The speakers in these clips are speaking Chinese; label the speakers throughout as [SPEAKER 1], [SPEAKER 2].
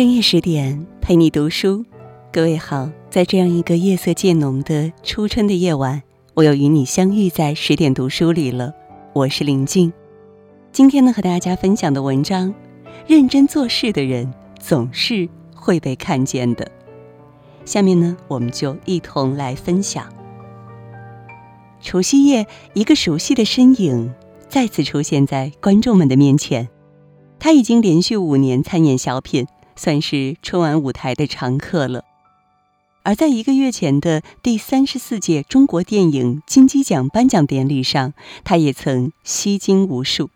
[SPEAKER 1] 深夜十点，陪你读书。各位好，在这样一个夜色渐浓的初春的夜晚，我又与你相遇在十点读书里了。我是林静，今天呢，和大家分享的文章：认真做事的人总是会被看见的。下面呢，我们就一同来分享。除夕夜，一个熟悉的身影再次出现在观众们的面前。他已经连续五年参演小品。算是春晚舞台的常客了。而在一个月前的第三十四届中国电影金鸡奖颁奖典礼上，她也曾吸睛无数。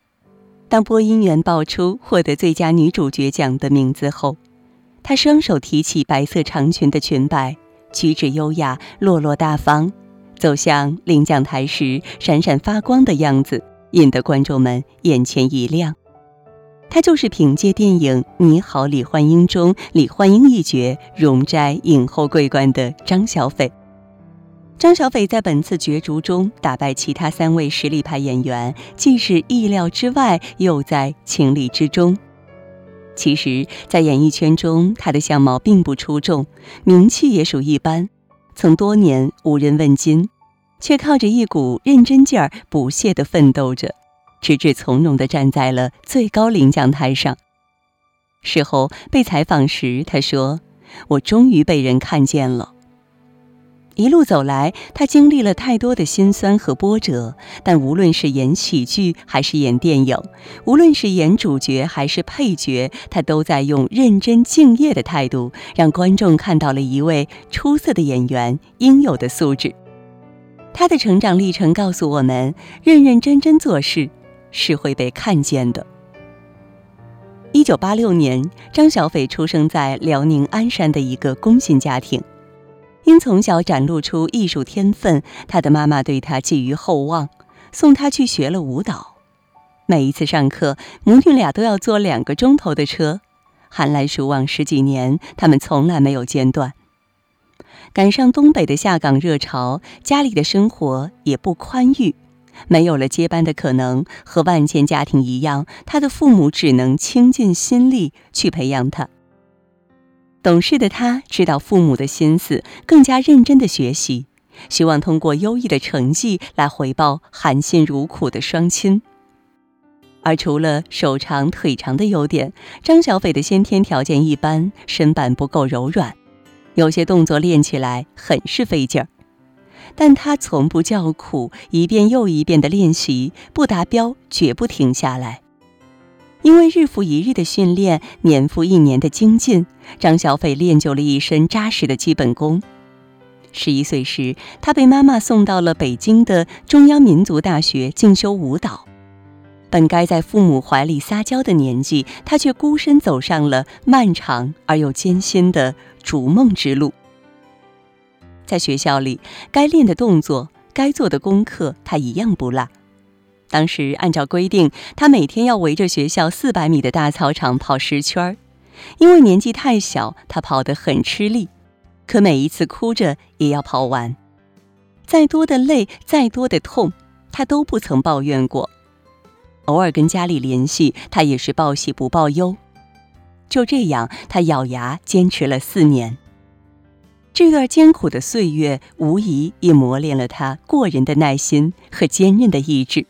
[SPEAKER 1] 当播音员报出获得最佳女主角奖的名字后，她双手提起白色长裙的裙摆，举止优雅、落落大方，走向领奖台时闪闪发光的样子，引得观众们眼前一亮。他就是凭借电影《你好，李焕英》中李焕英一角荣摘影后桂冠的张小斐。张小斐在本次角逐中打败其他三位实力派演员，既是意料之外，又在情理之中。其实，在演艺圈中，他的相貌并不出众，名气也属一般，曾多年无人问津，却靠着一股认真劲儿不懈地奋斗着。直至从容地站在了最高领奖台上。事后被采访时，他说：“我终于被人看见了。”一路走来，他经历了太多的辛酸和波折，但无论是演喜剧还是演电影，无论是演主角还是配角，他都在用认真敬业的态度，让观众看到了一位出色的演员应有的素质。他的成长历程告诉我们：认认真真做事。是会被看见的。一九八六年，张小斐出生在辽宁鞍山的一个工薪家庭。因从小展露出艺术天分，他的妈妈对他寄予厚望，送他去学了舞蹈。每一次上课，母女俩都要坐两个钟头的车，寒来暑往十几年，他们从来没有间断。赶上东北的下岗热潮，家里的生活也不宽裕。没有了接班的可能，和万千家庭一样，他的父母只能倾尽心力去培养他。懂事的他知道父母的心思，更加认真的学习，希望通过优异的成绩来回报含辛茹苦的双亲。而除了手长腿长的优点，张小斐的先天条件一般，身板不够柔软，有些动作练起来很是费劲儿。但他从不叫苦，一遍又一遍的练习，不达标绝不停下来。因为日复一日的训练，年复一年的精进，张小斐练就了一身扎实的基本功。十一岁时，他被妈妈送到了北京的中央民族大学进修舞蹈。本该在父母怀里撒娇的年纪，他却孤身走上了漫长而又艰辛的逐梦之路。在学校里，该练的动作、该做的功课，他一样不落。当时按照规定，他每天要围着学校四百米的大操场跑十圈儿。因为年纪太小，他跑得很吃力，可每一次哭着也要跑完。再多的累，再多的痛，他都不曾抱怨过。偶尔跟家里联系，他也是报喜不报忧。就这样，他咬牙坚持了四年。这段艰苦的岁月，无疑也磨练了他过人的耐心和坚韧的意志。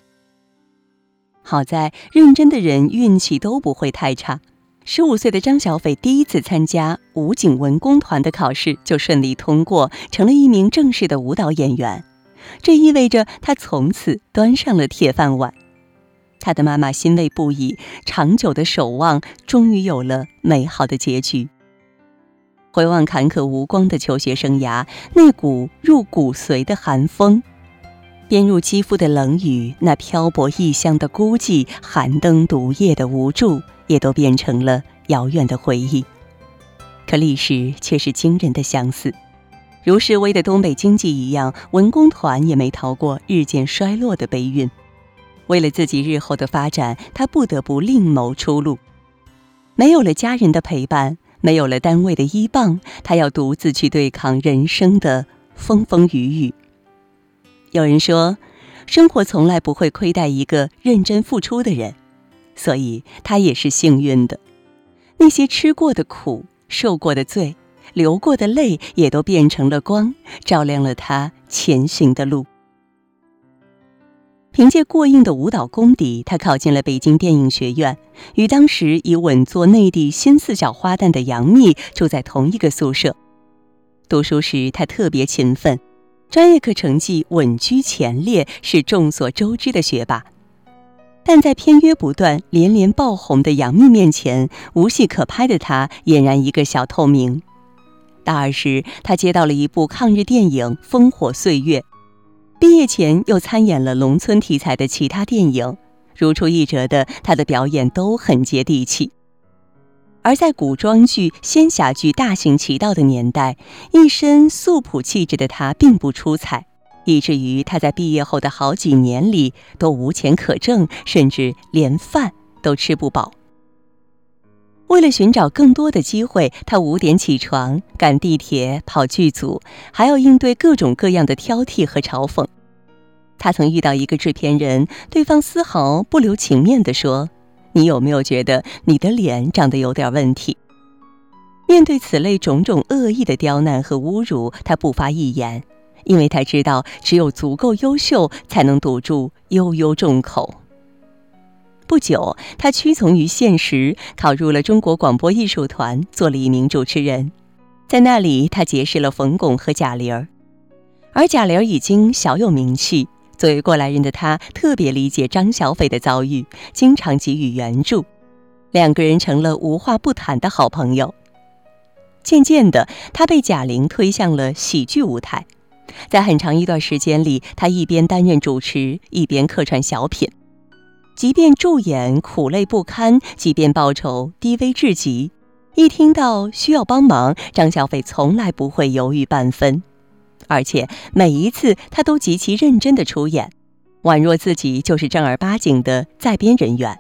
[SPEAKER 1] 好在认真的人运气都不会太差。十五岁的张小斐第一次参加武警文工团的考试就顺利通过，成了一名正式的舞蹈演员。这意味着他从此端上了铁饭碗。他的妈妈欣慰不已，长久的守望终于有了美好的结局。回望坎坷无光的求学生涯，那股入骨髓的寒风，鞭入肌肤的冷雨，那漂泊异乡的孤寂，寒灯独夜的无助，也都变成了遥远的回忆。可历史却是惊人的相似，如示威的东北经济一样，文工团也没逃过日渐衰落的悲运。为了自己日后的发展，他不得不另谋出路。没有了家人的陪伴。没有了单位的依傍，他要独自去对抗人生的风风雨雨。有人说，生活从来不会亏待一个认真付出的人，所以他也是幸运的。那些吃过的苦、受过的罪、流过的泪，也都变成了光，照亮了他前行的路。凭借过硬的舞蹈功底，他考进了北京电影学院，与当时已稳坐内地新四小花旦的杨幂住在同一个宿舍。读书时，他特别勤奋，专业课成绩稳居前列，是众所周知的学霸。但在片约不断、连连爆红的杨幂面前，无戏可拍的他俨然一个小透明。大二时，他接到了一部抗日电影《烽火岁月》。毕业前又参演了农村题材的其他电影，如出一辙的他的表演都很接地气。而在古装剧、仙侠剧大行其道的年代，一身素朴气质的他并不出彩，以至于他在毕业后的好几年里都无钱可挣，甚至连饭都吃不饱。为了寻找更多的机会，他五点起床，赶地铁，跑剧组，还要应对各种各样的挑剔和嘲讽。他曾遇到一个制片人，对方丝毫不留情面地说：“你有没有觉得你的脸长得有点问题？”面对此类种种恶意的刁难和侮辱，他不发一言，因为他知道，只有足够优秀，才能堵住悠悠众口。不久，他屈从于现实，考入了中国广播艺术团，做了一名主持人。在那里，他结识了冯巩和贾玲儿。而贾玲儿已经小有名气，作为过来人的她，特别理解张小斐的遭遇，经常给予援助。两个人成了无话不谈的好朋友。渐渐的，他被贾玲推向了喜剧舞台。在很长一段时间里，他一边担任主持，一边客串小品。即便助演苦累不堪，即便报酬低微至极，一听到需要帮忙，张小斐从来不会犹豫半分，而且每一次他都极其认真的出演，宛若自己就是正儿八经的在编人员。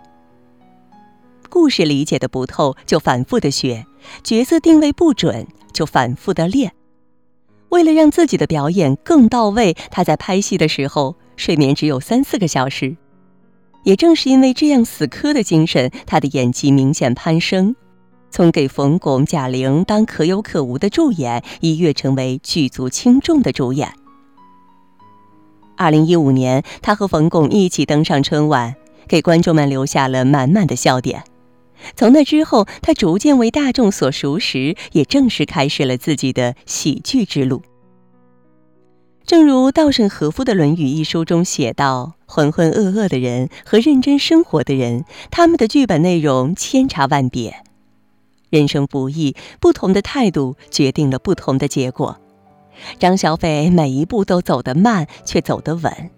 [SPEAKER 1] 故事理解的不透，就反复的学；角色定位不准，就反复的练。为了让自己的表演更到位，他在拍戏的时候睡眠只有三四个小时。也正是因为这样死磕的精神，他的演技明显攀升，从给冯巩、贾玲当可有可无的助演，一跃成为剧组轻重的主演。二零一五年，他和冯巩一起登上春晚，给观众们留下了满满的笑点。从那之后，他逐渐为大众所熟识，也正式开始了自己的喜剧之路。正如稻盛和夫的《论语》一书中写道：“浑浑噩噩的人和认真生活的人，他们的剧本内容千差万别。人生不易，不同的态度决定了不同的结果。张小斐每一步都走得慢，却走得稳。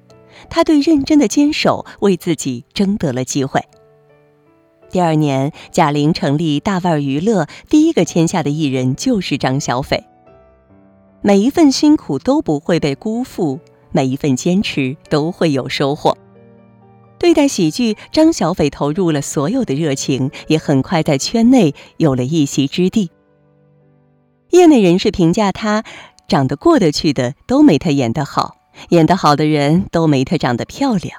[SPEAKER 1] 他对认真的坚守，为自己争得了机会。第二年，贾玲成立大腕娱乐，第一个签下的艺人就是张小斐。”每一份辛苦都不会被辜负，每一份坚持都会有收获。对待喜剧，张小斐投入了所有的热情，也很快在圈内有了一席之地。业内人士评价他，长得过得去的都没他演得好，演得好的人都没他长得漂亮。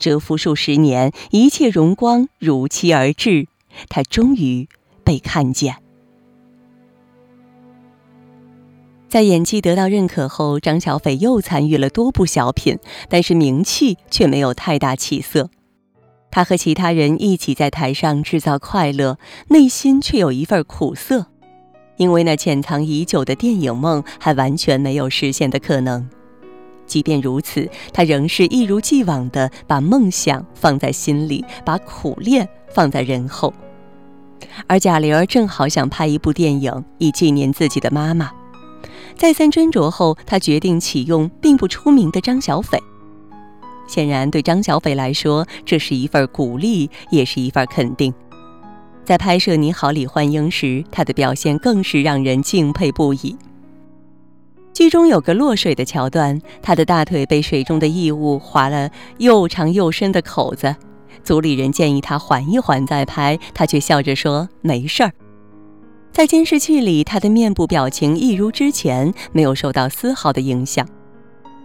[SPEAKER 1] 蛰伏数十年，一切荣光如期而至，他终于被看见。在演技得到认可后，张小斐又参与了多部小品，但是名气却没有太大起色。他和其他人一起在台上制造快乐，内心却有一份苦涩，因为那潜藏已久的电影梦还完全没有实现的可能。即便如此，他仍是一如既往地把梦想放在心里，把苦练放在人后。而贾玲儿正好想拍一部电影，以纪念自己的妈妈。再三斟酌后，他决定启用并不出名的张小斐。显然，对张小斐来说，这是一份鼓励，也是一份肯定。在拍摄《你好，李焕英》时，他的表现更是让人敬佩不已。剧中有个落水的桥段，他的大腿被水中的异物划了又长又深的口子，组里人建议他缓一缓再拍，他却笑着说：“没事儿。”在监视器里，他的面部表情一如之前，没有受到丝毫的影响。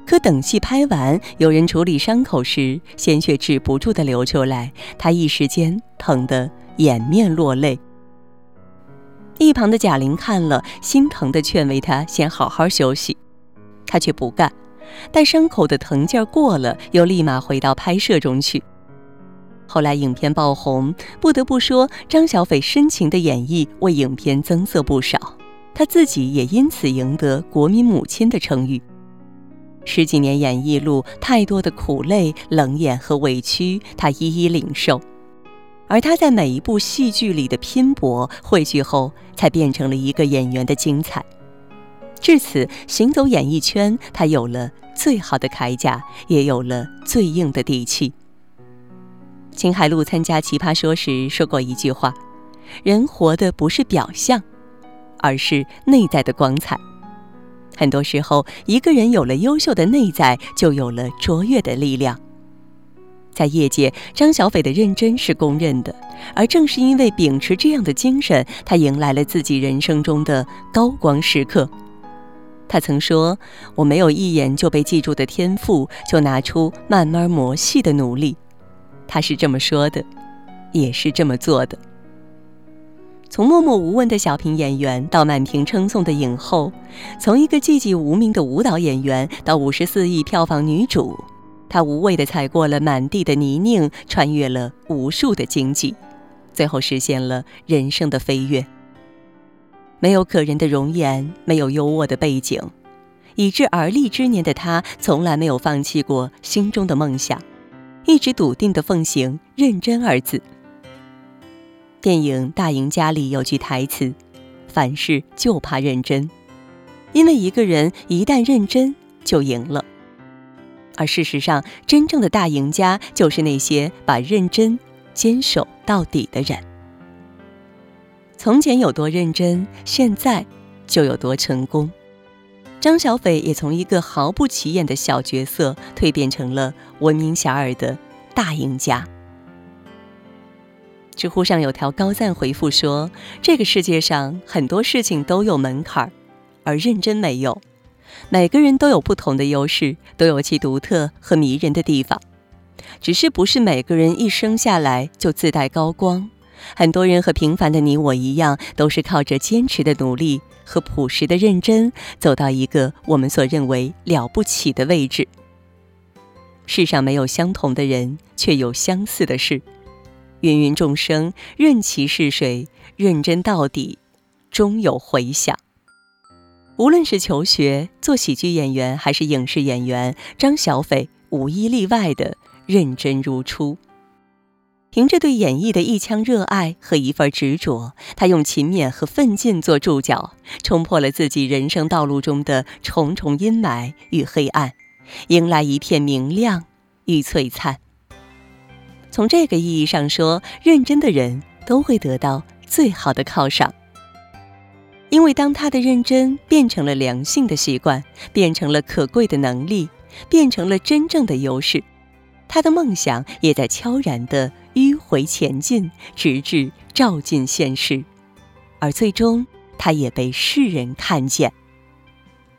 [SPEAKER 1] 可等戏拍完，有人处理伤口时，鲜血止不住的流出来，他一时间疼得掩面落泪，一旁的贾玲看了，心疼的劝慰他先好好休息，他却不干，待伤口的疼劲儿过了，又立马回到拍摄中去。后来影片爆红，不得不说张小斐深情的演绎为影片增色不少，她自己也因此赢得“国民母亲”的称誉。十几年演艺路，太多的苦累、冷眼和委屈，她一一领受。而她在每一部戏剧里的拼搏汇聚后，才变成了一个演员的精彩。至此，行走演艺圈，她有了最好的铠甲，也有了最硬的底气。秦海璐参加《奇葩说》时说过一句话：“人活的不是表象，而是内在的光彩。”很多时候，一个人有了优秀的内在，就有了卓越的力量。在业界，张小斐的认真是公认的，而正是因为秉持这样的精神，她迎来了自己人生中的高光时刻。他曾说：“我没有一眼就被记住的天赋，就拿出慢慢磨细的努力。”她是这么说的，也是这么做的。从默默无闻的小品演员到满屏称颂的影后，从一个寂寂无名的舞蹈演员到五十四亿票房女主，她无畏地踩过了满地的泥泞，穿越了无数的荆棘，最后实现了人生的飞跃。没有可人的容颜，没有优渥的背景，已至而立之年的她，从来没有放弃过心中的梦想，一直笃定地奉行“认真”二字。电影《大赢家》里有句台词：“凡事就怕认真，因为一个人一旦认真，就赢了。”而事实上，真正的大赢家就是那些把认真坚守到底的人。从前有多认真，现在就有多成功。张小斐也从一个毫不起眼的小角色蜕变成了闻名遐迩的大赢家。知乎上有条高赞回复说：“这个世界上很多事情都有门槛儿，而认真没有。每个人都有不同的优势，都有其独特和迷人的地方。只是不是每个人一生下来就自带高光。很多人和平凡的你我一样，都是靠着坚持的努力和朴实的认真，走到一个我们所认为了不起的位置。世上没有相同的人，却有相似的事。”芸芸众生，任其是谁，认真到底，终有回响。无论是求学、做喜剧演员，还是影视演员，张小斐无一例外的认真如初。凭着对演艺的一腔热爱和一份执着，他用勤勉和奋进做注脚，冲破了自己人生道路中的重重阴霾与黑暗，迎来一片明亮与璀璨。从这个意义上说，认真的人都会得到最好的犒赏。因为当他的认真变成了良性的习惯，变成了可贵的能力，变成了真正的优势，他的梦想也在悄然的迂回前进，直至照进现实，而最终，他也被世人看见。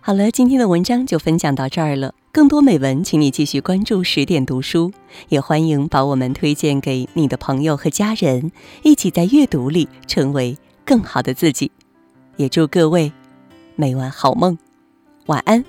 [SPEAKER 1] 好了，今天的文章就分享到这儿了。更多美文，请你继续关注十点读书，也欢迎把我们推荐给你的朋友和家人，一起在阅读里成为更好的自己。也祝各位每晚好梦，晚安。